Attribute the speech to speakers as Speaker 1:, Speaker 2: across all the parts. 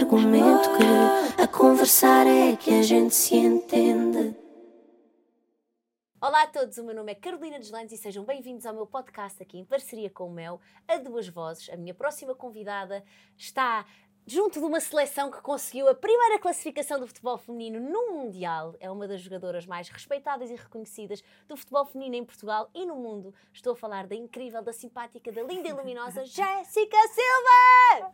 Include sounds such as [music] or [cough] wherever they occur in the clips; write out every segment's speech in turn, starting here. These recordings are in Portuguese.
Speaker 1: argumento que a conversar é que a gente se entende.
Speaker 2: Olá a todos, o meu nome é Carolina Deslandes e sejam bem-vindos ao meu podcast aqui em parceria com o Mel, a duas vozes. A minha próxima convidada está junto de uma seleção que conseguiu a primeira classificação do futebol feminino no Mundial. É uma das jogadoras mais respeitadas e reconhecidas do futebol feminino em Portugal e no mundo. Estou a falar da incrível, da simpática, da linda e luminosa [laughs] Jéssica Silva!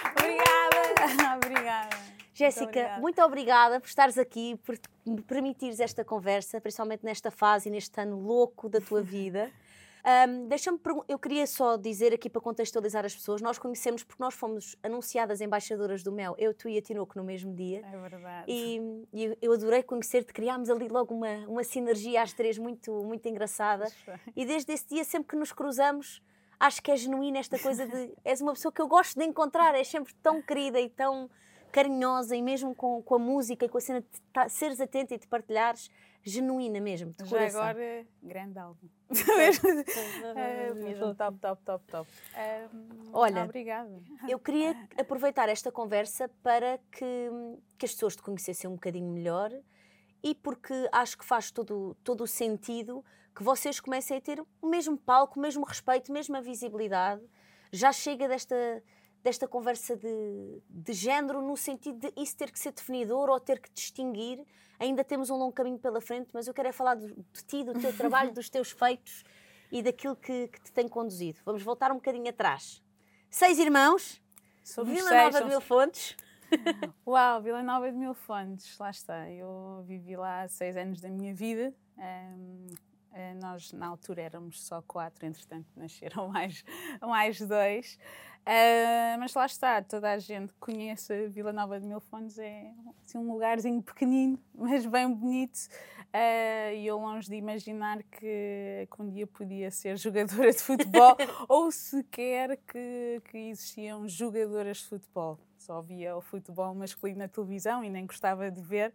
Speaker 2: [laughs]
Speaker 3: obrigada, [laughs] obrigada.
Speaker 2: Jéssica, muito, muito, obrigada por estares aqui, por me permitires esta conversa, principalmente nesta fase e neste ano louco da tua vida. [laughs] Um, Deixa-me eu queria só dizer aqui para contextualizar as pessoas, nós conhecemos porque nós fomos anunciadas embaixadoras do Mel, eu, tu e a Tinoco no mesmo dia.
Speaker 3: É verdade.
Speaker 2: E, e eu adorei conhecer-te, criámos ali logo uma, uma sinergia às três muito, muito engraçada. E desde esse dia, sempre que nos cruzamos, acho que é genuína esta coisa de. És uma pessoa que eu gosto de encontrar, és sempre tão querida e tão carinhosa e mesmo com, com a música e com a cena de seres atenta e de partilhares, genuína mesmo, de
Speaker 3: Já
Speaker 2: coração.
Speaker 3: agora, grande álbum. [laughs] é, mesmo top, top, top, top. Um,
Speaker 2: Olha,
Speaker 3: obrigada.
Speaker 2: Eu queria aproveitar esta conversa para que, que as pessoas te conhecessem um bocadinho melhor e porque acho que faz todo, todo o sentido que vocês comecem a ter o mesmo palco, o mesmo respeito, a mesma visibilidade. Já chega desta desta conversa de, de género, no sentido de isso ter que ser definidor ou ter que distinguir. Ainda temos um longo caminho pela frente, mas eu quero é falar de, de ti, do teu trabalho, [laughs] dos teus feitos e daquilo que, que, te tem conduzido. Vamos voltar um bocadinho atrás. Seis irmãos, Somos Vila seis, Nova de Mil Fontes. [laughs]
Speaker 3: Uau, Vila Nova de Mil Fontes, lá está. Eu vivi lá seis anos da minha vida. Um, eh, nós, na altura, éramos só quatro, entretanto, nasceram [laughs] mais, mais dois. Uh, mas lá está, toda a gente conhece a Vila Nova de Mil Fontes, é assim, um lugarzinho pequenino, [laughs] mas bem bonito. Uh, e eu longe de imaginar que, que, um dia podia ser jogadora de futebol [laughs] ou sequer que, que existiam jogadoras de futebol. Só via o futebol masculino na televisão e nem gostava de ver.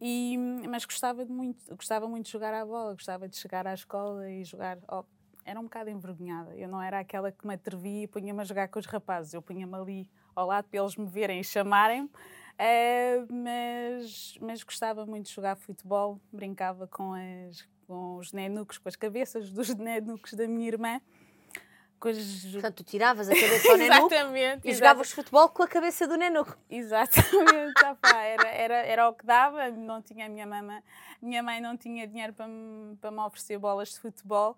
Speaker 3: E, mas gostava de muito, gostava muito de jogar à bola, gostava de chegar à escola e jogar. Oh, era um bocado envergonhada. Eu não era aquela que me atrevia e punha-me a jogar com os rapazes. Eu punha-me ali ao lado para eles me verem e chamarem-me. Uh, mas, mas gostava muito de jogar futebol, brincava com, as, com os nenucos, com as cabeças dos nenucos da minha irmã.
Speaker 2: Com as... Portanto, tu tiravas a [laughs] cabeça ao nenuco e jogavas futebol com a cabeça do nenuco.
Speaker 3: Exatamente, [laughs] era, era, era o que dava, não tinha a minha mãe, minha mãe não tinha dinheiro para me, para me oferecer bolas de futebol,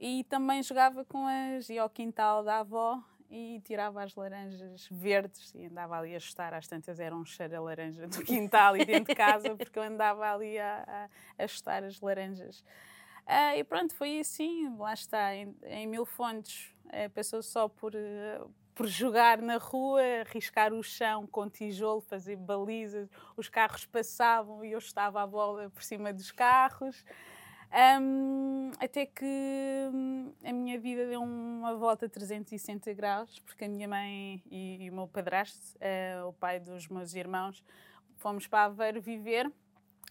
Speaker 3: e também jogava com as. ia ao quintal da avó e tirava as laranjas verdes e andava ali a chutar. Às tantas era um cheiro a laranja do quintal e dentro de casa, [laughs] porque eu andava ali a, a, a chutar as laranjas. Ah, e pronto, foi assim, lá está, em, em Mil Fontes, a pessoa só por, uh, por jogar na rua, arriscar o chão com tijolo, fazer balizas, os carros passavam e eu estava à bola por cima dos carros. Um, até que hum, a minha vida deu uma volta 360 graus, porque a minha mãe e, e o meu padrasto, uh, o pai dos meus irmãos, fomos para Aveiro viver.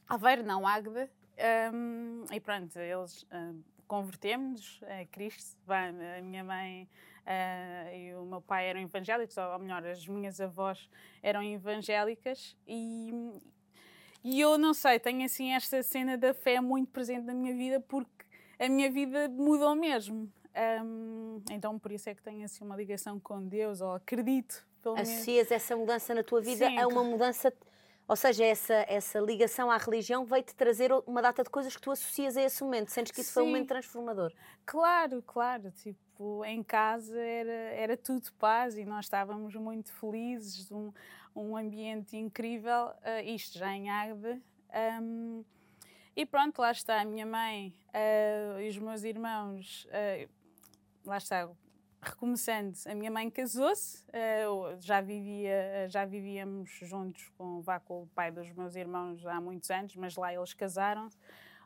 Speaker 3: Aveiro, não, Águeda. Um, e pronto, eles uh, convertemos a Cristo. a minha mãe uh, e o meu pai eram evangélicos, ou melhor, as minhas avós eram evangélicas. E, e eu não sei, tenho assim esta cena da fé muito presente na minha vida porque a minha vida mudou mesmo. Um, então por isso é que tenho assim uma ligação com Deus, ou acredito,
Speaker 2: pelo menos. Associas essa mudança na tua vida Sim. a uma mudança, ou seja, essa, essa ligação à religião veio-te trazer uma data de coisas que tu associas a esse momento, sentes que isso Sim. foi um momento transformador?
Speaker 3: Claro, claro, tipo, em casa era, era tudo paz e nós estávamos muito felizes, um, um ambiente incrível, uh, isto já em Águeda. Um, e pronto, lá está a minha mãe uh, e os meus irmãos, uh, lá está, recomeçando, a minha mãe casou-se, já, vivia, já vivíamos juntos com, com o pai dos meus irmãos há muitos anos, mas lá eles casaram-se.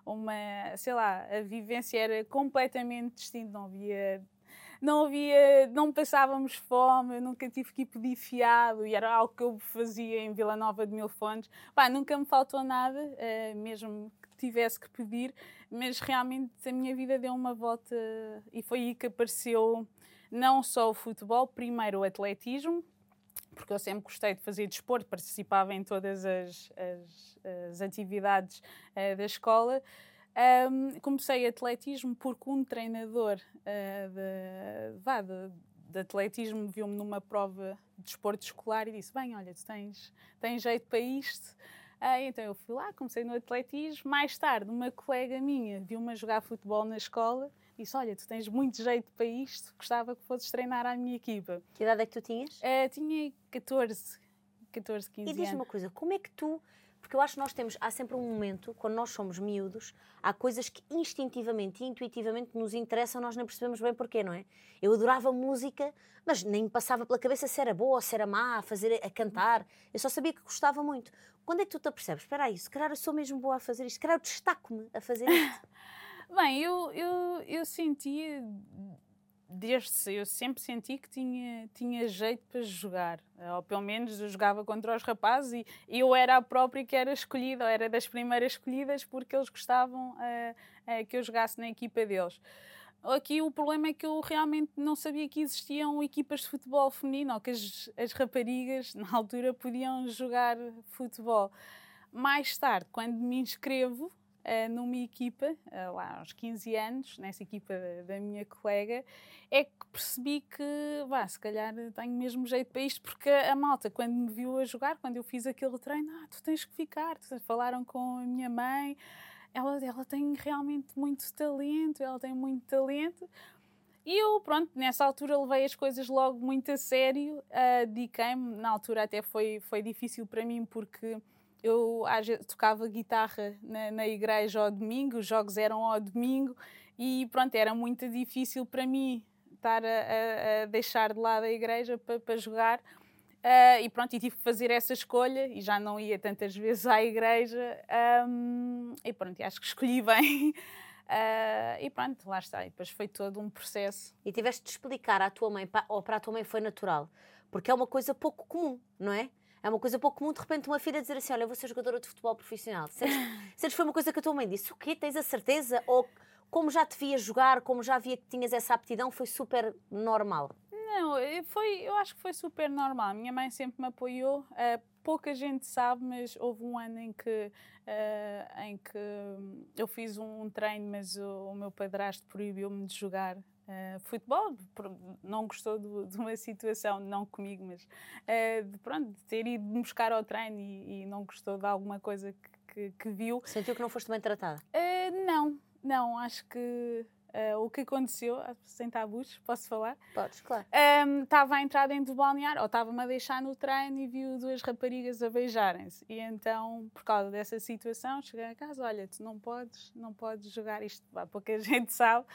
Speaker 3: Uma, sei lá, a vivência era completamente distinta, não havia não havia, não passávamos fome, eu nunca tive que ir pedir fiado e era algo que eu fazia em Vila Nova de Mil Fontes. Pá, nunca me faltou nada, uh, mesmo que tivesse que pedir, mas realmente a minha vida deu uma volta e foi aí que apareceu não só o futebol, primeiro o atletismo, porque eu sempre gostei de fazer desporto, participava em todas as, as, as atividades uh, da escola. Um, comecei atletismo porque um treinador uh, de, vá, de, de atletismo viu-me numa prova de desporto escolar e disse: Bem, olha, tu tens, tens jeito para isto. Uh, então eu fui lá, comecei no atletismo. Mais tarde, uma colega minha viu-me jogar futebol na escola disse: Olha, tu tens muito jeito para isto, gostava que fosses treinar à minha equipa.
Speaker 2: Que idade é que tu tinhas?
Speaker 3: Uh, tinha 14, 14, 15 anos.
Speaker 2: E diz-me uma coisa: como é que tu porque eu acho que nós temos, há sempre um momento, quando nós somos miúdos, há coisas que instintivamente e intuitivamente nos interessam, nós nem percebemos bem porquê, não é? Eu adorava música, mas nem me passava pela cabeça se era boa ou se era má a fazer, a cantar. Eu só sabia que gostava muito. Quando é que tu te apercebes? Espera aí, se calhar eu sou mesmo boa a fazer isto, se calhar eu destaco-me a fazer isto. [laughs]
Speaker 3: Bem, eu, eu, eu sentia desde eu sempre senti que tinha, tinha jeito para jogar, ou pelo menos eu jogava contra os rapazes e eu era a própria que era escolhida, ou era das primeiras escolhidas porque eles gostavam uh, uh, que eu jogasse na equipa deles. Aqui o problema é que eu realmente não sabia que existiam equipas de futebol feminino, ou que as, as raparigas na altura podiam jogar futebol. Mais tarde, quando me inscrevo, numa equipa, uh, lá aos 15 anos, nessa equipa da, minha colega, é que percebi que, vá, se calhar tenho mesmo jeito para isto, porque a malta, quando me viu a jogar, quando eu fiz aquele treino, ah, tu tens que ficar, falaram com a minha mãe, ela, ela tem realmente muito talento, ela tem muito talento. E eu, pronto, nessa altura levei as coisas logo muito a sério, uh, dediquei-me. Na altura até foi, foi difícil para mim porque eu tocava guitarra na, na, igreja ao domingo, os jogos eram ao domingo e pronto, era muito difícil para mim estar a, a, deixar de lado a igreja para, para jogar. Uh, e pronto, e tive que fazer essa escolha e já não ia tantas [laughs] vezes à igreja. Um, e pronto, acho que escolhi bem. Uh, [laughs] e pronto, lá está. E depois foi todo um processo.
Speaker 2: E tiveste de explicar à tua mãe, ou para a tua mãe foi natural, porque é uma coisa pouco comum, não é? É uma coisa pouco comum, de repente, uma filha dizer assim: Olha, eu vou ser jogadora de futebol profissional. Sentes, [laughs] foi uma coisa que a tua mãe disse: O quê? Tens a certeza? Ou como já te via jogar, como já via que tinhas essa aptidão, foi super normal?
Speaker 3: Não, foi, eu acho que foi super normal. Minha mãe sempre me apoiou. Uh, pouca gente sabe, mas houve um ano em que, uh, em que eu fiz um, um treino, mas o, o meu padrasto proibiu-me de jogar Uh, futebol, não gostou de, [laughs] de, uma situação, não comigo, mas uh, de, pronto, de ter ido buscar ao treino e, e não gostou de alguma coisa que, que, que, viu.
Speaker 2: Sentiu que não foste bem tratada?
Speaker 3: Uh, não, não, acho que o que aconteceu, sem tabus, posso falar?
Speaker 2: Podes, claro.
Speaker 3: Estava um, a entrar dentro do balneário, ou estava-me a deixar no treino e viu duas raparigas a beijarem-se. E então, por causa dessa situação, cheguei a casa, olha, tu não podes, não podes jogar isto, pá, pouca [laughs] gente sabe.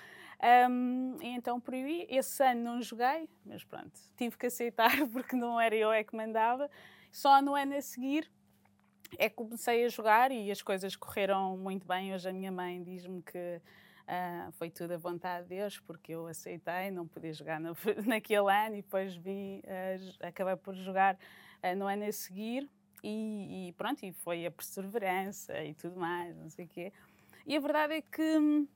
Speaker 3: Um, então proibi. Esse ano não joguei, mas pronto, tive que aceitar [laughs] porque não era eu é que mandava. Só no ano a seguir é que comecei a jogar e as coisas correram muito bem. Hoje a minha mãe diz-me que uh, foi tudo a vontade de Deus, porque eu aceitei, não podia jogar no, [laughs] naquele ano e depois vim, uh, acabei por jogar uh, no ano a seguir. E, e, pronto, e foi a perseverança e tudo mais, não sei o quê. E a verdade é que hum,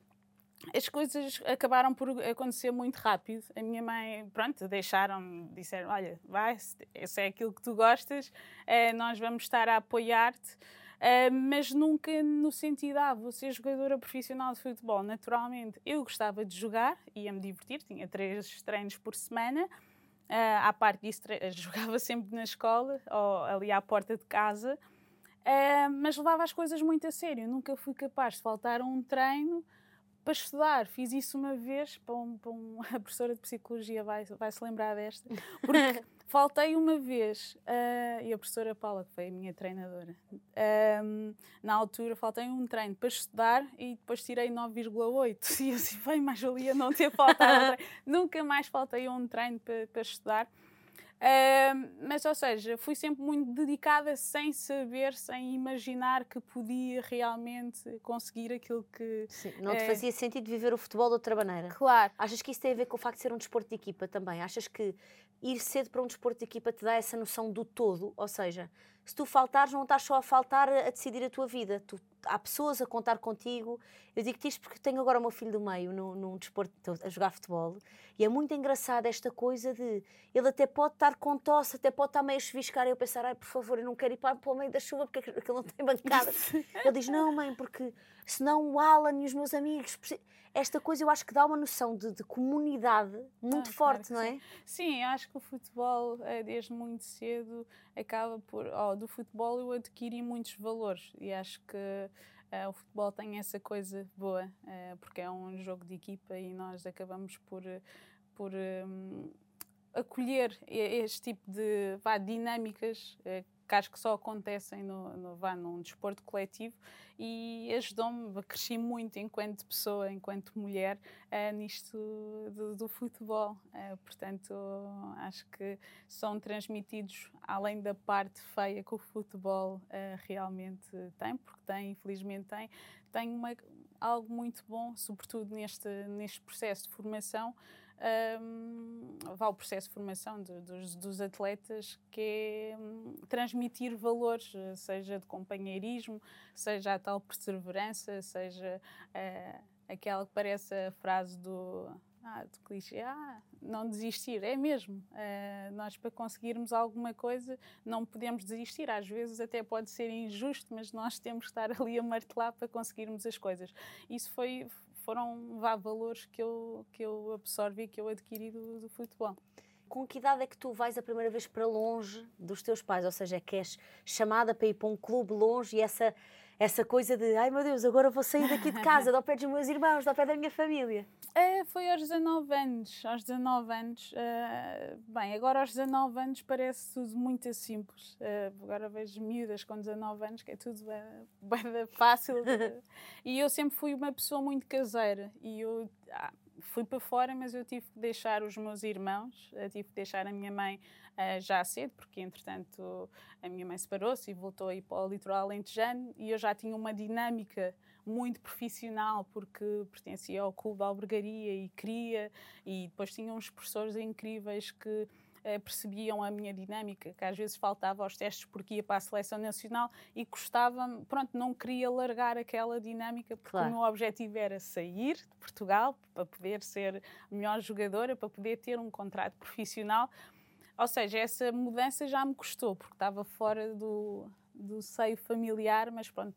Speaker 3: as coisas acabaram por acontecer muito rápido. A minha mãe, pronto, deixaram, disseram: Olha, vai, se é aquilo que tu gostas, eh, nós vamos estar a apoiar-te. Uh, mas nunca no sentido, ah, vou ser jogadora profissional de futebol. Naturalmente, eu gostava de jogar, ia-me divertir, tinha três treinos por semana. Uh, à parte disso, [laughs] jogava sempre na escola ou ali à porta de casa, mas levava as coisas muito a sério. Nunca fui capaz de faltar a um treino para estudar. Fiz isso uma vez, para, um, para um, [laughs] a professora de psicologia vai, vai se lembrar desta, porque [laughs] faltei uma vez, uh, e a professora Paula, que foi a minha treinadora, um, na altura faltei um treino para estudar e depois tirei 9,8. [laughs] E eu assim, bem, mais valia não ter faltado. Nunca mais faltei um treino para, para estudar. Uh, mas, ou seja, fui sempre muito dedicada sem saber, sem imaginar que podia realmente conseguir aquilo que.
Speaker 2: Sim, não te uh, fazia sentido viver o futebol de outra maneira.
Speaker 3: Claro.
Speaker 2: Achas que isso tem a ver com o facto de ser um desporto de equipa também? Achas que ir cedo para um desporto de equipa te dá essa noção do todo? Ou seja, se tu faltares, não estás só a faltar a decidir a tua vida. Tu, há pessoas a contar contigo. Eu digo-te isto porque tenho agora o meu filho do meio num, num desporto, a jogar futebol, e é muito engraçado esta coisa de ele até pode estar com tosse, até pode estar meio a chuviscar, e eu pensar, ai, por favor, eu não quero ir para, para o meio da chuva porque ele não tem bancada. [laughs] ele diz, não, mãe, porque senão o Alan e os meus amigos. Esta coisa eu acho que dá uma noção de, de comunidade muito ah, forte,
Speaker 3: claro
Speaker 2: não é? Sim.
Speaker 3: sim, acho que o futebol, eh, desde muito cedo, acaba por. Oh, do futebol eu adquiri muitos valores e acho que Uh, o futebol tem essa coisa boa, uh, porque é um jogo de equipa e nós acabamos por, por um, acolher este tipo de vá, dinâmicas uh, que acho que só acontecem no, no, vá, num desporto coletivo e ajudou-me, cresci muito enquanto pessoa, enquanto mulher, uh, nisto do, do futebol. Uh, portanto, acho que são transmitidos, além da parte feia que o futebol uh, realmente tem, porque tem, infelizmente tem, tem uma, algo muito bom, sobretudo neste, neste processo de formação, um, vá o processo de formação de, dos, dos, atletas, que é um, transmitir valores, seja de companheirismo, seja a tal perseverança, seja uh, aquela que parece a frase do, ah, do clichê, ah, não desistir, é mesmo. Uh, nós, para conseguirmos alguma coisa, não podemos desistir. Às vezes até pode ser injusto, mas nós temos que estar ali a martelar para conseguirmos as coisas. Isso foi, foram vá, valores que eu, que eu absorvi, que eu adquiri do, do futebol.
Speaker 2: Com que idade é que tu vais a primeira vez para longe dos teus pais? Ou seja, é que és chamada para ir para um clube longe e essa, essa coisa de ai meu Deus, agora vou sair daqui de casa, do pé dos meus irmãos, do pé da minha família.
Speaker 3: É, foi aos 19 anos. Aos 19 anos. Uh, bem, agora aos 19 anos parece tudo muito simples. Uh, agora vejo miúdas com 19 anos, que é tudo bem, [laughs] bem fácil. e eu sempre fui uma pessoa muito caseira. E eu ah, fui para fora, mas eu tive que deixar os meus irmãos, uh, tive que deixar a minha mãe já cedo, porque entretanto a minha mãe separou-se e voltou a ir para o litoral alentejano e eu já tinha uma dinâmica muito profissional, porque pertencia ao clube da albergaria e queria, e depois tinha uns professores incríveis que eh, percebiam a minha dinâmica, que às vezes faltava aos testes porque ia para a seleção nacional e gostava, pronto, não queria largar aquela dinâmica porque claro. o meu objetivo era sair de Portugal para poder ser melhor jogadora, para poder ter um contrato profissional. Ou seja, essa mudança já me custou, porque estava fora do, do seio familiar, mas pronto,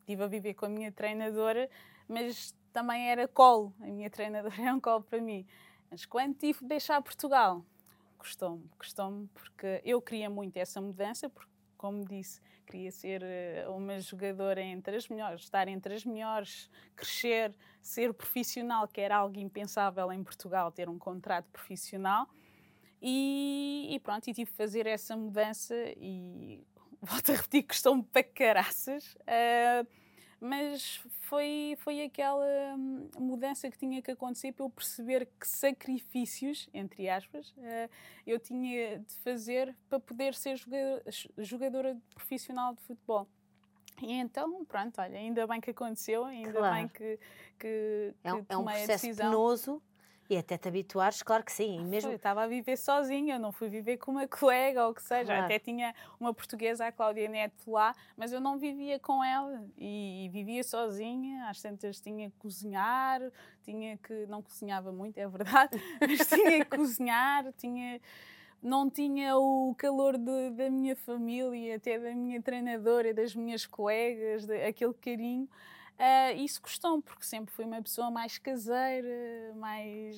Speaker 3: estive a viver com a minha treinadora, mas também era colo. A minha treinadora era [laughs] um colo para mim. Mas quando tive de deixar Portugal, custou-me, custou-me porque eu queria muito essa mudança, porque, como disse, queria ser eh, uma jogadora entre as melhores, estar entre as melhores, crescer, ser profissional, que era algo impensável em Portugal, ter um contrato profissional. E, e pronto, e tive de fazer essa mudança e [laughs] volto a repetir, custou-me para caraças. Uh, mas foi, foi aquela hum, mudança que tinha que acontecer para eu perceber que sacrifícios, entre aspas, uh, eu tinha de fazer para poder ser jogadora, jogadora profissional de futebol. E então, pronto, olha, ainda bem que aconteceu, ainda claro. bem que, que,
Speaker 2: é,
Speaker 3: que
Speaker 2: é um processo penoso e até te habituares, claro que sim.
Speaker 3: Ah,
Speaker 2: mesmo...
Speaker 3: eu estava a viver sozinha, não fui viver com uma [laughs] colega ou o que seja. Claro. Até tinha uma portuguesa, a Cláudia Neto, lá, mas eu não vivia com ela e, e vivia sozinha. Às tantas tinha que cozinhar, tinha que. Não cozinhava muito, é verdade, [laughs] mas tinha que cozinhar, tinha não tinha o calor de, da minha família, até da minha treinadora, das minhas colegas, de, aquele carinho. Uh, isso custou porque sempre fui uma pessoa mais caseira, mais.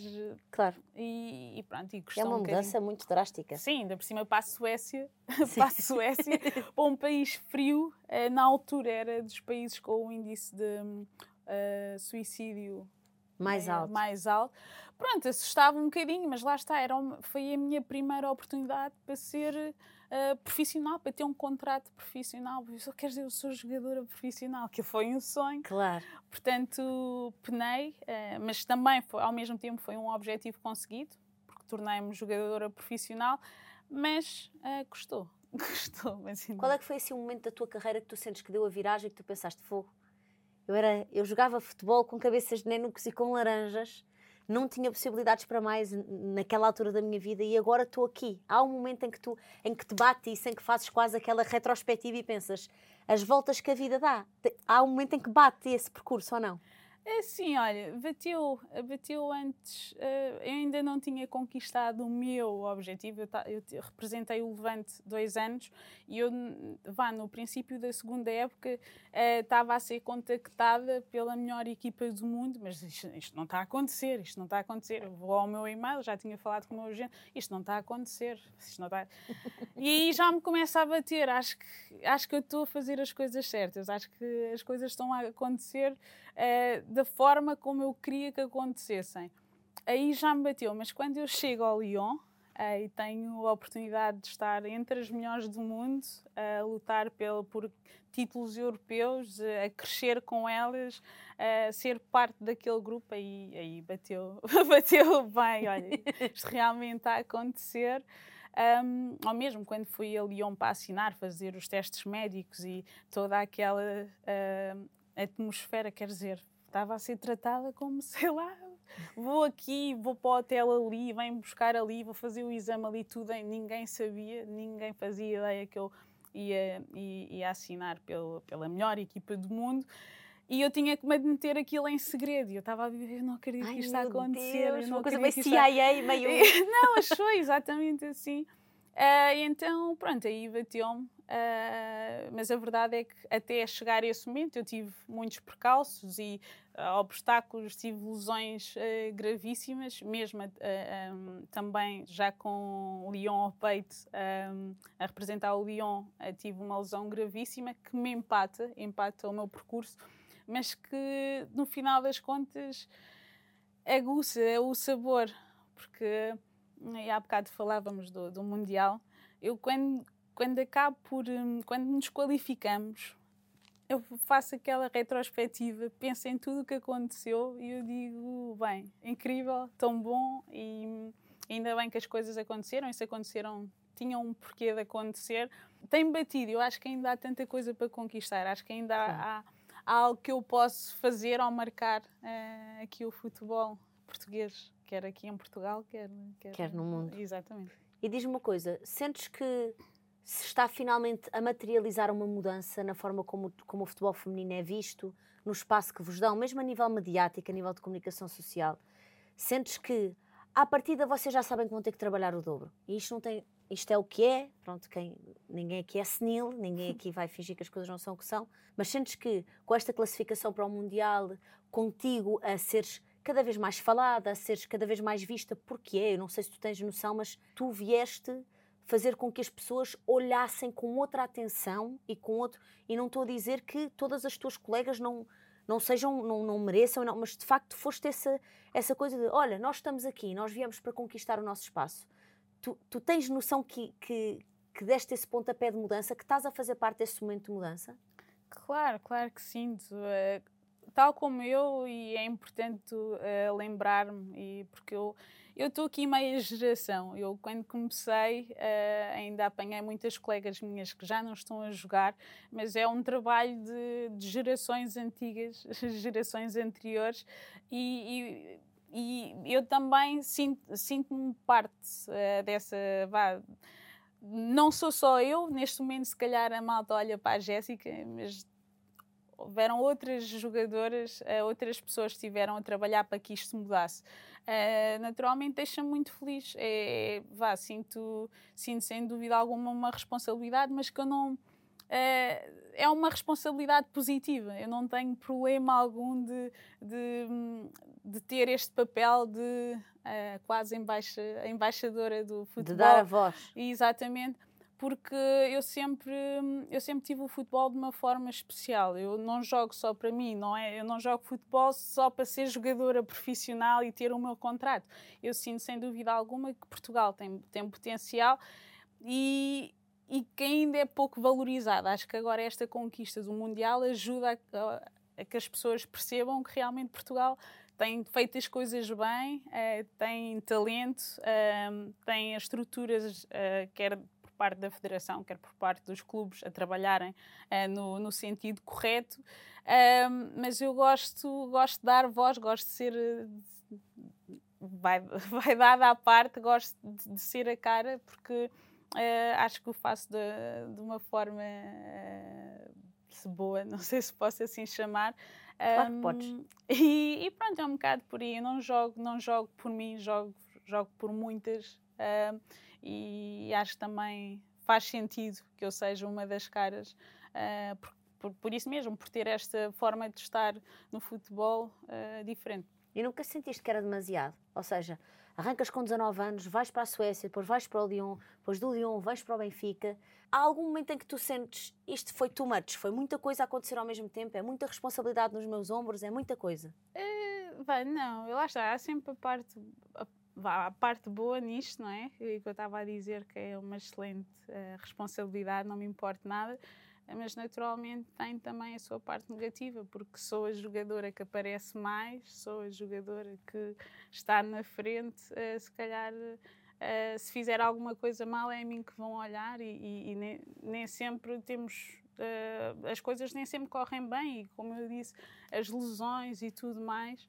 Speaker 2: Claro.
Speaker 3: E, e pronto, e
Speaker 2: É uma
Speaker 3: um
Speaker 2: mudança muito drástica.
Speaker 3: Sim, ainda por cima para a Suécia, [laughs] para a Suécia, para um país frio, uh, na altura era dos países com o índice de uh, suicídio
Speaker 2: mais alto.
Speaker 3: mais alto. Pronto, assustava um bocadinho, mas lá está, era uma, foi a minha primeira oportunidade para ser uh, profissional, para ter um contrato profissional. Eu só quer dizer, eu sou jogadora profissional, que foi um sonho.
Speaker 2: Claro.
Speaker 3: Portanto, penei, uh, mas também foi, ao mesmo tempo foi um objetivo conseguido, porque tornei-me jogadora profissional, mas uh, custou. [laughs] Custou, mas
Speaker 2: Qual é que foi assim, um momento da tua carreira que tu sentes que deu a viragem que tu pensaste fogo? Eu, era, eu jogava futebol com cabeças de nenucos e com laranjas não tinha possibilidades para mais naquela altura da minha vida e agora estou aqui. Há um momento em que tu em que te bate isso, em que fazes quase aquela retrospectiva e pensas as voltas que a vida dá. Há um momento em que bate esse percurso ou não?
Speaker 3: É sim, olha, bateu, bateu antes, uh, eu ainda não tinha conquistado o meu objetivo, eu, eu representei o Levante dois anos e eu, vá, no princípio da segunda época, uh, estava a ser contactada pela melhor equipa do mundo, mas isto, isto, não está a acontecer, isto não está a acontecer, eu vou ao meu e-mail, já tinha falado com o meu agente, isto não está a acontecer, isto não [laughs] e aí já me começa a bater, acho que, acho que eu estou a fazer as coisas certas, acho que as coisas estão a acontecer uh, da forma como eu queria que acontecessem. Aí já me bateu, mas quando eu chego ao Lyon uh, e tenho a oportunidade de estar entre as melhores do mundo, a lutar pelo, por títulos europeus, a crescer com elas, a ser parte daquele grupo, aí, aí bateu, [laughs] bateu bem, olha, isto realmente está a acontecer. Um, ou mesmo quando fui a Lyon para assinar, fazer os testes médicos e toda aquela uh, atmosfera, quer dizer, estava a ser tratada como, [laughs] sei lá, vou aqui, vou para o hotel ali, vem buscar ali, vou fazer o exame ali, tudo. Ninguém sabia, ninguém fazia ideia que eu ia, ia, ia assinar pelo, pela melhor equipa do mundo. E eu tinha que manter aquilo em segredo. E eu estava a viver, eu não acredito que isto está a acontecer.
Speaker 2: Deus, uma coisa meio CIA, meio. [laughs]
Speaker 3: não, achou exatamente assim. Uh, então, pronto, aí bateu-me. Uh, mas a verdade é que até chegar a esse momento eu tive muitos percalços e uh, obstáculos, tive lesões gravíssimas, mesmo um, também já com o Lyon ao peito, um, a representar o Lyon, tive uma lesão gravíssima que me empata, empata o meu percurso, mas que no final das contas aguça o sabor, porque e há bocado falávamos do, do Mundial, eu quando, quando acabo por, hum, quando nos qualificamos, eu faço aquela retrospectiva, penso em tudo o que aconteceu e eu digo, bem, incrível, tão bom e ainda bem que as coisas aconteceram, e se aconteceram, tinham um porquê de acontecer. Tem batido, eu acho que ainda há tanta coisa para conquistar, acho que ainda há, há, há algo que eu posso fazer ao marcar uh, aqui o futebol português quer aqui em Portugal, quer,
Speaker 2: quer, quer no mundo.
Speaker 3: Exatamente.
Speaker 2: E diz-me uma coisa, sentes que se está finalmente a materializar uma mudança na forma como, como o futebol feminino é visto, no espaço que vos dão, mesmo a nível mediático, a nível de comunicação social, sentes que à partida vocês já sabem que vão ter que trabalhar o dobro. E isto não tem, isto é o que é, pronto, quem, ninguém aqui é senil, ninguém aqui vai fingir que as coisas não são o que são, mas sentes que com esta classificação para o Mundial, contigo a seres cada vez mais falada, a seres cada vez mais vista, porque é, eu não sei se tu tens noção, mas tu vieste fazer com que as pessoas olhassem com outra atenção e com outro. E não estou a dizer que todas as tuas colegas não, não sejam, não, não mereçam, não, mas de facto foste essa, essa coisa de: olha, nós estamos aqui, nós viemos para conquistar o nosso espaço. Tu, tu tens noção que, que, que deste esse pontapé de mudança, que estás a fazer parte desse momento de mudança?
Speaker 3: Claro, claro que sim. Eh, tal como eu, e é importante uh, lembrar-me, porque eu eu estou aqui meia geração. Eu, quando comecei, uh, ainda apanhei muitas colegas minhas que já não estão a jogar, mas é um trabalho de, de gerações antigas, [laughs] gerações anteriores, e, e, e eu também sinto-me sinto parte uh, dessa. Vá, não sou só eu, neste momento, se calhar a malta olha para a Jéssica, mas houveram outras jogadoras, uh, outras pessoas que estiveram a trabalhar para que isto mudasse. Uh, naturalmente deixa-me muito feliz. É, vá, sinto, sinto sem dúvida alguma uma responsabilidade, mas que eu não. É, é uma responsabilidade positiva. Eu não tenho problema algum de, de, de ter este papel de uh, quase embaixa, embaixadora do futebol.
Speaker 2: De dar a voz.
Speaker 3: Exatamente porque eu sempre eu sempre tive o futebol de uma forma especial. Eu não jogo só para mim, não é? Eu não jogo futebol só para ser jogadora profissional e ter o meu contrato. Eu sinto sem dúvida alguma que Portugal tem tem potencial e e que ainda é pouco valorizado. Acho que agora esta conquista do mundial ajuda a, a, a que as pessoas percebam que realmente Portugal tem feito as coisas bem, uh, tem talento, uh, tem as estruturas, uh, quer parte da federação, quer por parte dos clubes, a trabalharem uh, no, no, sentido correto. Uh, mas eu gosto, gosto de dar voz, gosto de ser vai, [laughs] vai dada à parte, gosto de, de ser a cara porque uh, acho que o faço de, de uma forma uh, boa, [laughs] não sei se posso assim chamar.
Speaker 2: Claro que podes.
Speaker 3: E, e, pronto, é um bocado por aí. Eu não jogo, não jogo por mim, jogo, jogo por muitas. E acho que também faz sentido que eu seja uma das caras, uh, por, por, por, isso mesmo, por ter esta forma de estar no futebol uh, diferente.
Speaker 2: E nunca sentiste que era demasiado? Ou seja, arrancas com 19 anos, vais para a Suécia, depois vais para o Lyon, depois do Lyon vais para o Benfica. Há algum momento em que tu sentes isto foi too much, foi muita coisa a acontecer ao mesmo tempo, é muita responsabilidade nos meus ombros, é muita coisa?
Speaker 3: Uh, vai, não, eu lá está, há sempre a parte, a, a parte boa nisto, não é? E que eu estava a dizer que é uma excelente uh, responsabilidade, não me importa nada mas naturalmente tem também a sua parte negativa, porque sou a jogadora que aparece mais, sou a jogadora que está na frente, uh, se calhar. Uh, se fizer alguma coisa mal é a mim que vão olhar e, e, e nem, nem, sempre temos as coisas nem sempre correm bem e como eu disse as lesões e tudo mais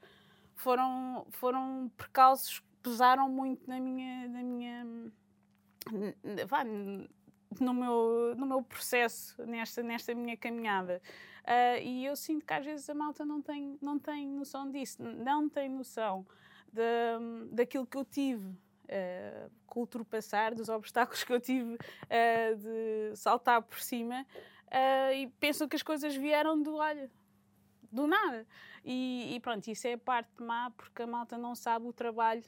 Speaker 3: foram foram percalços pesaram muito na minha na minha vá, no meu, no meu processo, nesta, nesta minha caminhada. Uh, e eu sinto que às vezes a malta não tem, não tem noção disso, não tem noção de, daquilo que eu tive uh, ultrapassar, dos obstáculos que eu tive uh, de saltar por cima, uh, e pensam que as coisas vieram do, olha, do nada. E, e, pronto, isso é a parte má, porque a malta não sabe o trabalho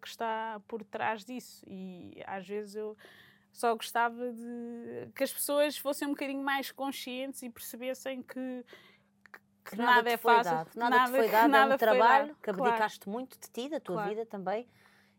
Speaker 3: que está por trás disso. E às vezes eu só gostava de que as pessoas fossem um bocadinho mais conscientes e percebessem que,
Speaker 2: que, que nada, nada é fácil. Dado. Nada, nada foi [laughs] dado, nada é um trabalho que abdicaste claro. muito de ti, da tua claro. vida também,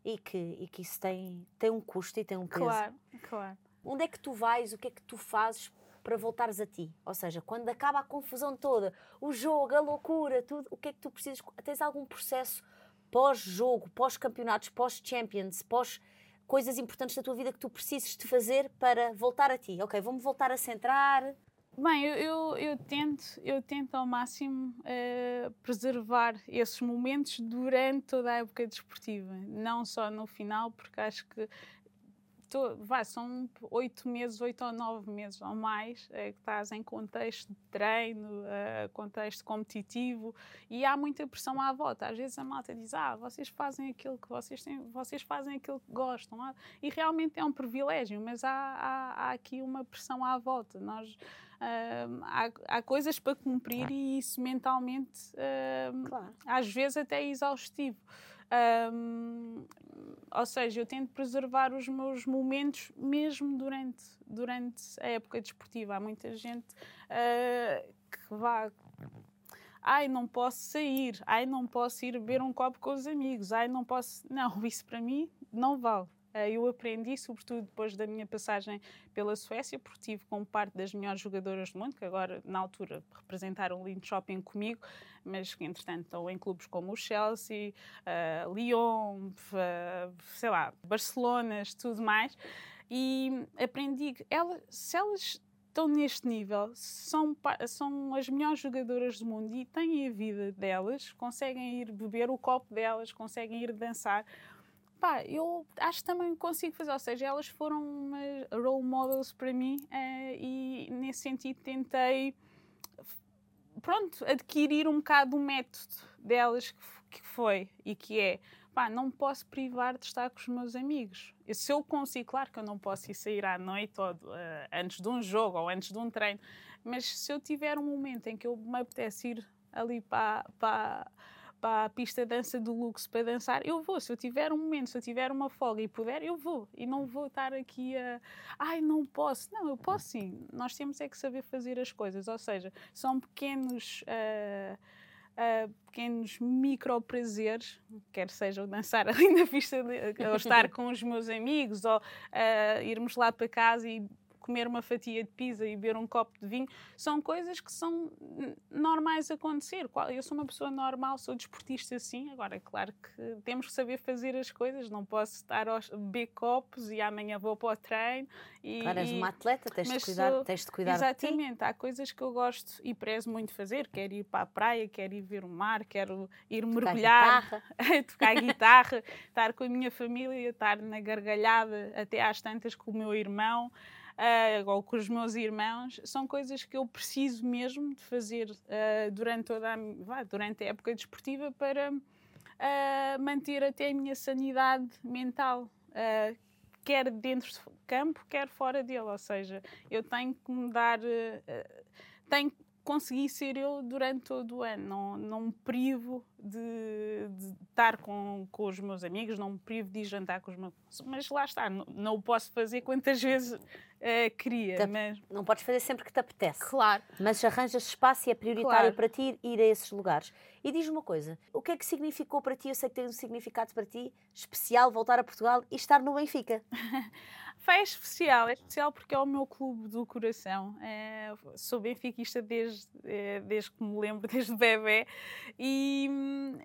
Speaker 2: e que, e que isso tem, tem um custo e tem um peso.
Speaker 3: Claro, claro.
Speaker 2: Onde é que tu vais, o que é que tu fazes para voltares a ti? Ou seja, quando acaba a confusão toda, o jogo, a loucura, tudo, o que é que tu precisas? Tens algum processo pós-jogo, pós-campeonatos, pós-champions, pós coisas importantes da tua vida que tu precises de fazer para voltar a ti. Ok, vou-me voltar a centrar.
Speaker 3: Bem, eu, eu, eu, tento, eu tento ao máximo uh, preservar esses momentos durante toda a época desportiva, não só no final, porque acho que vai, são oito meses, oito ou nove meses ou mais, é, que estás em contexto de treino, é, contexto competitivo e há muita pressão à volta. Às vezes a malta diz: Ah, vocês fazem aquilo que vocês têm, vocês fazem aquilo que gostam. Ah, e realmente é um privilégio, mas há, há, há aqui uma pressão à volta. Nós. Uh, há, há, coisas para cumprir claro. e isso mentalmente uh, claro. às vezes até é exaustivo. Um, ou seja, eu tento preservar os meus momentos mesmo durante, durante a época desportiva. Há muita gente uh, que vá. Ai, não posso sair. Ai, não posso ir beber um copo com os amigos. Ai, não posso. Não, [laughs] isso para mim não vale. Uh, eu aprendi, sobretudo depois da minha passagem pela Suécia, porque tive como parte das melhores jogadoras do mundo, que agora, na altura, representaram o Lind Shopping comigo, mas que, entretanto, estão em clubes como o Chelsea, uh, Lyon, uh, sei lá, Barcelona, tudo mais. E aprendi que ela, se elas estão neste nível, são, são as melhores jogadoras do mundo e têm a vida delas, conseguem ir beber o copo delas, conseguem ir dançar pá, eu acho que também consigo fazer, ou seja, elas foram umas role models para mim uh, e nesse sentido tentei, pronto, adquirir um bocado o método delas que, que foi e que é, pá, não posso privar de estar com os meus amigos. Se eu consigo, claro que eu não posso ir sair à noite ou uh, antes de um jogo ou antes de um treino, mas se eu tiver um momento em que eu me apetece ir ali para, para para a pista de dança do luxo para dançar, eu vou. Se eu tiver um momento, se eu tiver uma folga e puder, eu vou. E não vou estar aqui a. Ai, não posso. Não, eu posso sim. Nós temos é que saber fazer as coisas. Ou seja, são pequenos. Uh, uh, pequenos micro prazeres, quer seja dançar [laughs] ali na pista, de, ou estar com os meus amigos, ou uh, irmos lá para casa e comer uma fatia de pizza e beber um copo de vinho, são coisas que são normais acontecer. Eu sou uma pessoa normal, sou desportista sim, agora é claro que temos que saber fazer as coisas, não posso estar a beber copos e amanhã vou para o treino. E,
Speaker 2: claro, és uma atleta, tens de cuidar, sou, tens de cuidar
Speaker 3: Exatamente, de ti. há coisas que eu gosto e prezo muito fazer, quero ir para a praia, quero ir ver o mar, quero ir mergulhar,
Speaker 2: guitarra. [laughs]
Speaker 3: tocar guitarra, estar com a minha família, estar na gargalhada até às tantas com o meu irmão. Uh, ou com os meus irmãos, são coisas que eu preciso mesmo de fazer uh, durante toda a, vá, durante a época desportiva para uh, manter até a minha sanidade mental, quer dentro do campo, quer fora dele. Ou seja, eu tenho que me dar, tenho consegui ser eu durante todo o ano. Não, não me privo de, de estar com, com os meus amigos, não me privo de jantar com os meus. Mas lá está, não, não o posso fazer quantas vezes uh, queria. Te, mas...
Speaker 2: Não podes fazer sempre que te apetece.
Speaker 3: Claro.
Speaker 2: Mas arranjas espaço e é prioritário claro. para ti ir a esses lugares. E diz-me uma coisa: o que é que significou para ti? Eu sei que tem um significado para ti especial voltar a Portugal e estar no Benfica. [laughs]
Speaker 3: Foi especial, é especial porque é o meu clube do coração. É, sou benfiquista desde, é, desde que me lembro, [laughs] desde bebê. E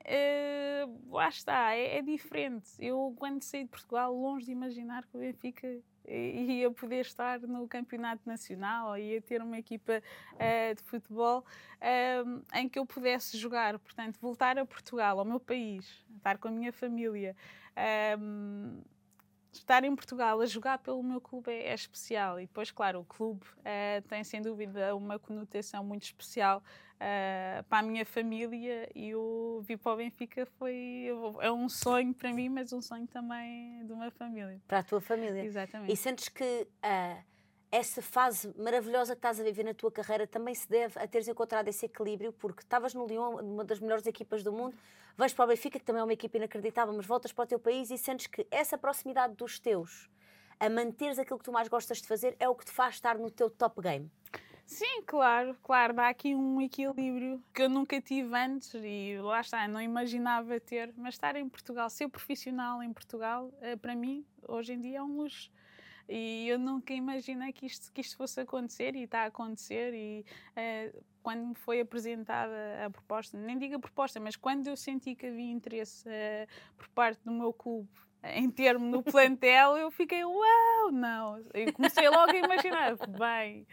Speaker 3: é, lá está, é, é, diferente. Eu, quando saí de Portugal, longe de imaginar que o Benfica ia poder estar no campeonato nacional ia ter uma equipa uh, de futebol uh, em que eu pudesse jogar. Portanto, voltar a Portugal, ao meu país, estar com a minha família. Uh, estar em Portugal a jogar pelo meu clube é, é especial. E depois, claro, o clube uh, tem sem dúvida uma conotação muito especial uh, para a minha família e o vir para o Benfica foi é um sonho para mim, mas um sonho também de uma família.
Speaker 2: Para a tua família.
Speaker 3: Exatamente.
Speaker 2: E sentes que uh, essa fase maravilhosa que estás a viver na tua carreira também se deve a teres encontrado esse equilíbrio, porque estavas no Lyon, uma das melhores equipas do mundo, vais para o Benfica, que também é uma equipa inacreditável, mas voltas para o teu país e sentes que essa proximidade dos teus, a manteres aquilo que tu mais gostas de fazer, é o que te faz estar no teu top game.
Speaker 3: Sim, claro, claro, dá aqui um equilíbrio que eu nunca tive antes e lá está, não imaginava ter, mas estar em Portugal, ser profissional em Portugal, eh, para mim, hoje em dia é um luxo. E eu nunca imaginei que isto, que isto fosse acontecer e está a acontecer. E uh, quando me foi apresentada a proposta, nem digo a proposta, mas quando eu senti que havia interesse uh, por parte do meu clube em termo no [laughs] plantel, eu fiquei, uau, não. Eu comecei logo a imaginar, bem.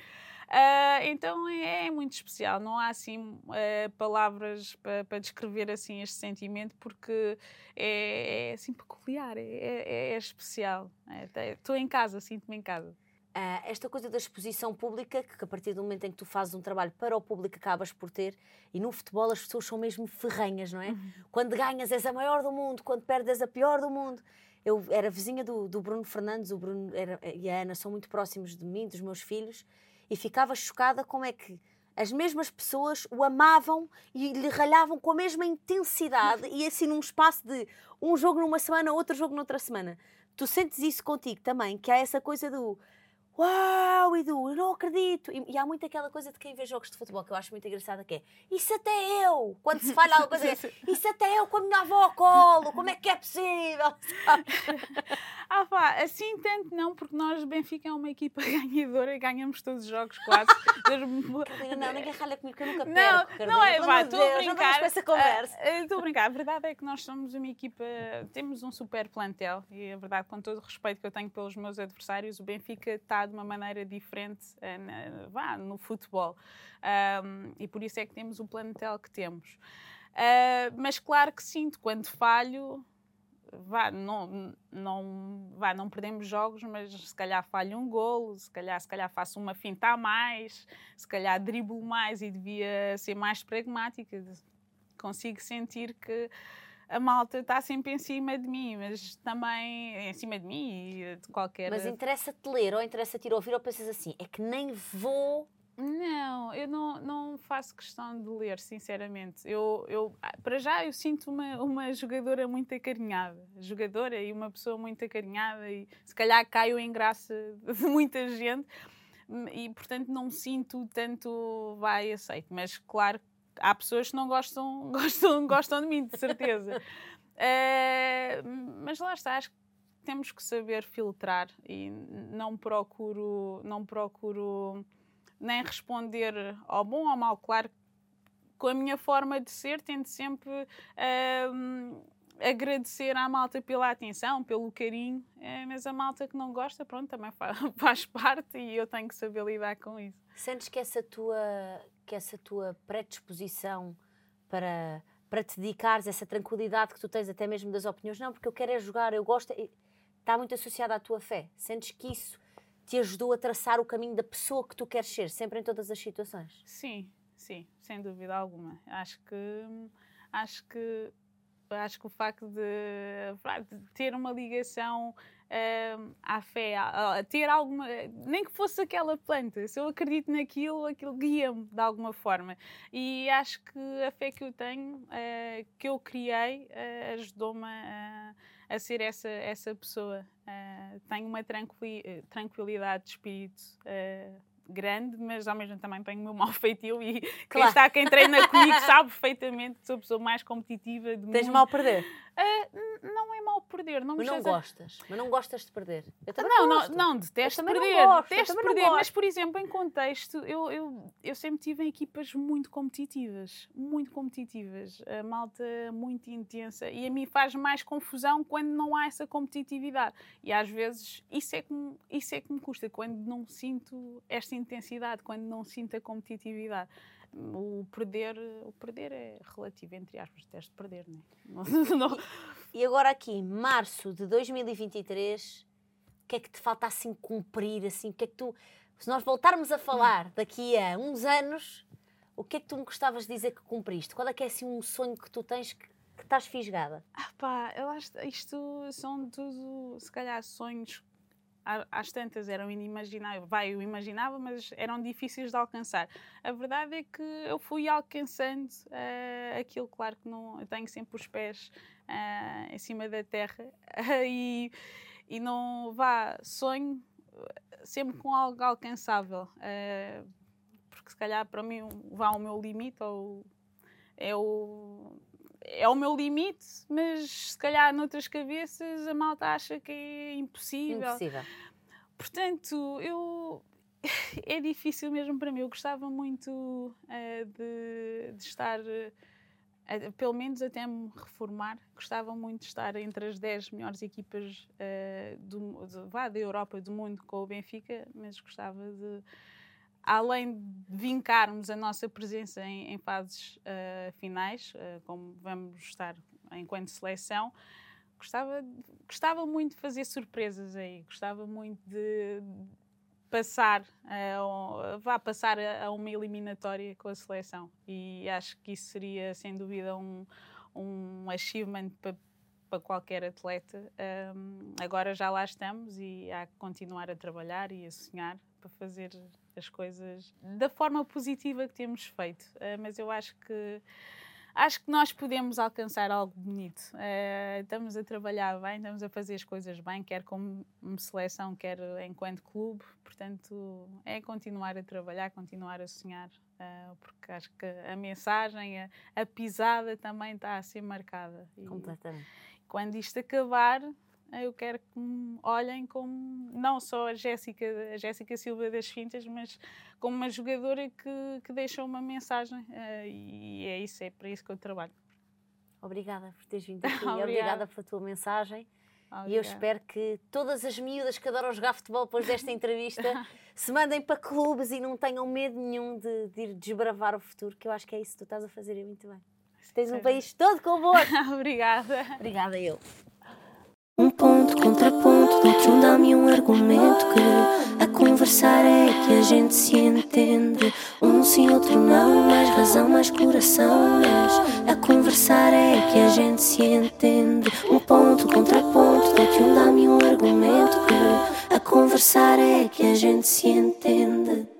Speaker 3: Uh, então é, é, muito especial, não há assim uh, palavras para pa descrever assim este sentimento porque é, é assim peculiar, é, é, é especial. Estou em casa, sinto-me em casa.
Speaker 2: Uh, esta coisa da exposição pública, que a partir do momento em que tu fazes um trabalho para o público acabas por ter, e no futebol as pessoas são mesmo ferrenhas, não é? Uhum. Quando ganhas és a maior do mundo, quando perdes a pior do mundo. Eu era vizinha do, do Bruno Fernandes, o Bruno era, e a Ana são muito próximos de mim, dos meus filhos, e ficava chocada como é que as mesmas pessoas o amavam e lhe ralhavam com a mesma intensidade e assim num espaço de um jogo numa semana, outro jogo noutra semana. Tu sentes isso contigo também, que há essa coisa do Uau, Edu, eu não acredito! E, e, há muito aquela coisa de quem vê jogos de futebol que eu acho muito engraçada que é isso até eu! Quando se falha alguma coisa, [laughs] é, isso até eu com a minha avó ao colo, como é que é possível? [laughs]
Speaker 3: ah pá, assim tanto não, porque nós, Benfica, é uma equipa [laughs] ganhadora e ganhamos todos os jogos quase.
Speaker 2: não, ninguém ralha comigo que eu nunca
Speaker 3: perco. Não, não é, vá, estou a brincar.
Speaker 2: Com essa conversa.
Speaker 3: Ah, estou uh, a brincar. A verdade é que nós somos uma equipa, temos um super plantel e a verdade, com todo o respeito que eu tenho pelos meus adversários, o Benfica está de uma maneira diferente uh, na, vá, no futebol. Um, e por isso é que temos o plantel que temos. Uh, mas claro que sinto, quando falho, vá, não, não, vá, não perdemos jogos, mas se calhar falho um golo, se calhar, se calhar faço uma finta a mais, se calhar driblo mais e devia ser mais pragmática. Consigo sentir que a malta está sempre em cima de mim, mas também em cima de mim e de qualquer.
Speaker 2: Mas interessa-te ler ou interessa-te ir ouvir ou pensas assim, é que nem vou.
Speaker 3: Não, eu não, não faço questão de ler, sinceramente. Eu, eu, para já, eu sinto uma, uma jogadora muito acarinhada. Jogadora e uma pessoa muito acarinhada e se calhar caio em graça [laughs] de muita gente e, portanto, não sinto tanto vai aceito. Mas, claro há pessoas que não gostam, [laughs] gostam, gostam de mim, de certeza. uh, mas lá está, acho que temos que saber filtrar e não procuro, não procuro nem responder ao bom ou ao mal. Claro, com a minha forma de ser, tento sempre uh, agradecer à malta pela atenção, pelo carinho, é, mas a malta que não gosta, pronto, também faz, [laughs] faz, parte e eu tenho que saber lidar com isso.
Speaker 2: Sentes que essa tua, que essa tua predisposição para, para te dedicares, essa tranquilidade que tu tens até mesmo das opiniões, não, porque eu quero é jogar, eu gosto, está muito associada à tua fé. Sentes que isso te ajudou a traçar o caminho da pessoa que tu queres ser, sempre em todas as situações?
Speaker 3: Sim, sim, sem dúvida alguma. Acho que acho que acho que o facto de, de ter uma ligação uh, à fé, a, a, ter alguma, nem que fosse aquela planta, se eu acredito naquilo, aquilo guia-me de alguma forma. E acho que a fé que eu tenho, uh, que eu criei, uh, ajudou-me a, a, ser essa, essa pessoa. tenho uma tranquilidade de espírito grande, mas ao mesmo tempo também tenho o meu mau feitio e claro. quem está, quem treina comigo [laughs] sabe perfeitamente que sou a pessoa mais competitiva do
Speaker 2: Tens mundo. mal perder?
Speaker 3: Uh, não é mal perder. Não
Speaker 2: mas não gostas, mas não gostas de perder.
Speaker 3: Não, gosto. não, não, detesto perder. Não gosto, detesto perder, mas por exemplo, em contexto, eu, eu, eu sempre tive em equipas muito competitivas, muito competitivas, a malta muito intensa e a mim faz mais confusão quando não há essa competitividade. E às vezes isso é que, isso é que me custa, quando não sinto esta intensidade, quando não sinto a competitividade o perder, o perder é relativo, entre aspas, teste de perder, não [laughs] é?
Speaker 2: E agora aqui, março de 2023, o que é que te falta assim cumprir, assim, o que é que tu, se nós voltarmos a falar daqui a uns anos, o que é que tu me gostavas de dizer que cumpriste? Qual é que é assim um sonho que tu tens que, que estás fisgada?
Speaker 3: Ah pá, eu acho, isto são tudo, se calhar, sonhos às tantas eram inimagináveis, vai, eu imaginava, mas eram difíceis de alcançar. A verdade é que eu fui alcançando uh, aquilo, claro que não, eu tenho sempre os pés uh, em cima da terra [laughs] e, e não vá, sonho sempre com algo alcançável, porque se calhar para mim vá ao meu limite ou é o é o meu limite, mas se calhar noutras cabeças a malta acha que é impossível.
Speaker 2: Impossível.
Speaker 3: Portanto, eu [laughs] é difícil mesmo para mim. Eu gostava muito uh, de, de, estar, uh, pelo menos até me reformar, gostava muito de estar entre as 10 melhores equipas uh, do, de, vá, da Europa, do mundo com o Benfica, mas gostava de além de vincarmos a nossa presença em, em fases uh, finais, uh, como vamos estar enquanto seleção, gostava, gostava muito de fazer surpresas aí, gostava muito de passar, uh, vá passar a, a, uma eliminatória com a seleção e acho que isso seria sem dúvida um, um achievement para para qualquer atleta. Um, agora já lá estamos e há que continuar a trabalhar e a sonhar para fazer as coisas da forma positiva que temos feito. Uh, mas eu acho que acho que nós podemos alcançar algo bonito. Uh, estamos a trabalhar bem, estamos a fazer as coisas bem, quer como seleção, quer enquanto clube. Portanto, é continuar a trabalhar, continuar a sonhar, uh, porque acho que a mensagem, a, a pisada também está a ser marcada.
Speaker 2: E, Completamente
Speaker 3: quando isto acabar, eu quero que me olhem como não só a Jéssica, a Jéssica Silva das Fintas, mas como uma jogadora que, que deixa uma mensagem uh, e é isso, é para isso que eu trabalho.
Speaker 2: Obrigada por teres vindo aqui [laughs] obrigada. obrigada pela tua mensagem. Obrigada. E eu espero que todas as miúdas que adoram jogar futebol depois desta [laughs] entrevista se mandem para clubes e não tenham medo nenhum de, de ir desbravar o futuro, que eu acho que é isso que tu estás a fazer e muito bem. Tens um país todo convosco. [laughs]
Speaker 3: Obrigada.
Speaker 2: Obrigada eu.
Speaker 1: Ponto, contraponto, dou-te um um argumento que a conversar é que a gente se entende. Um sim, outro não, mais razão, mais coração. Mas a conversar é que a gente se entende. Um ponto, contraponto, dou-te um dá-me um argumento que a conversar é que a gente se entende.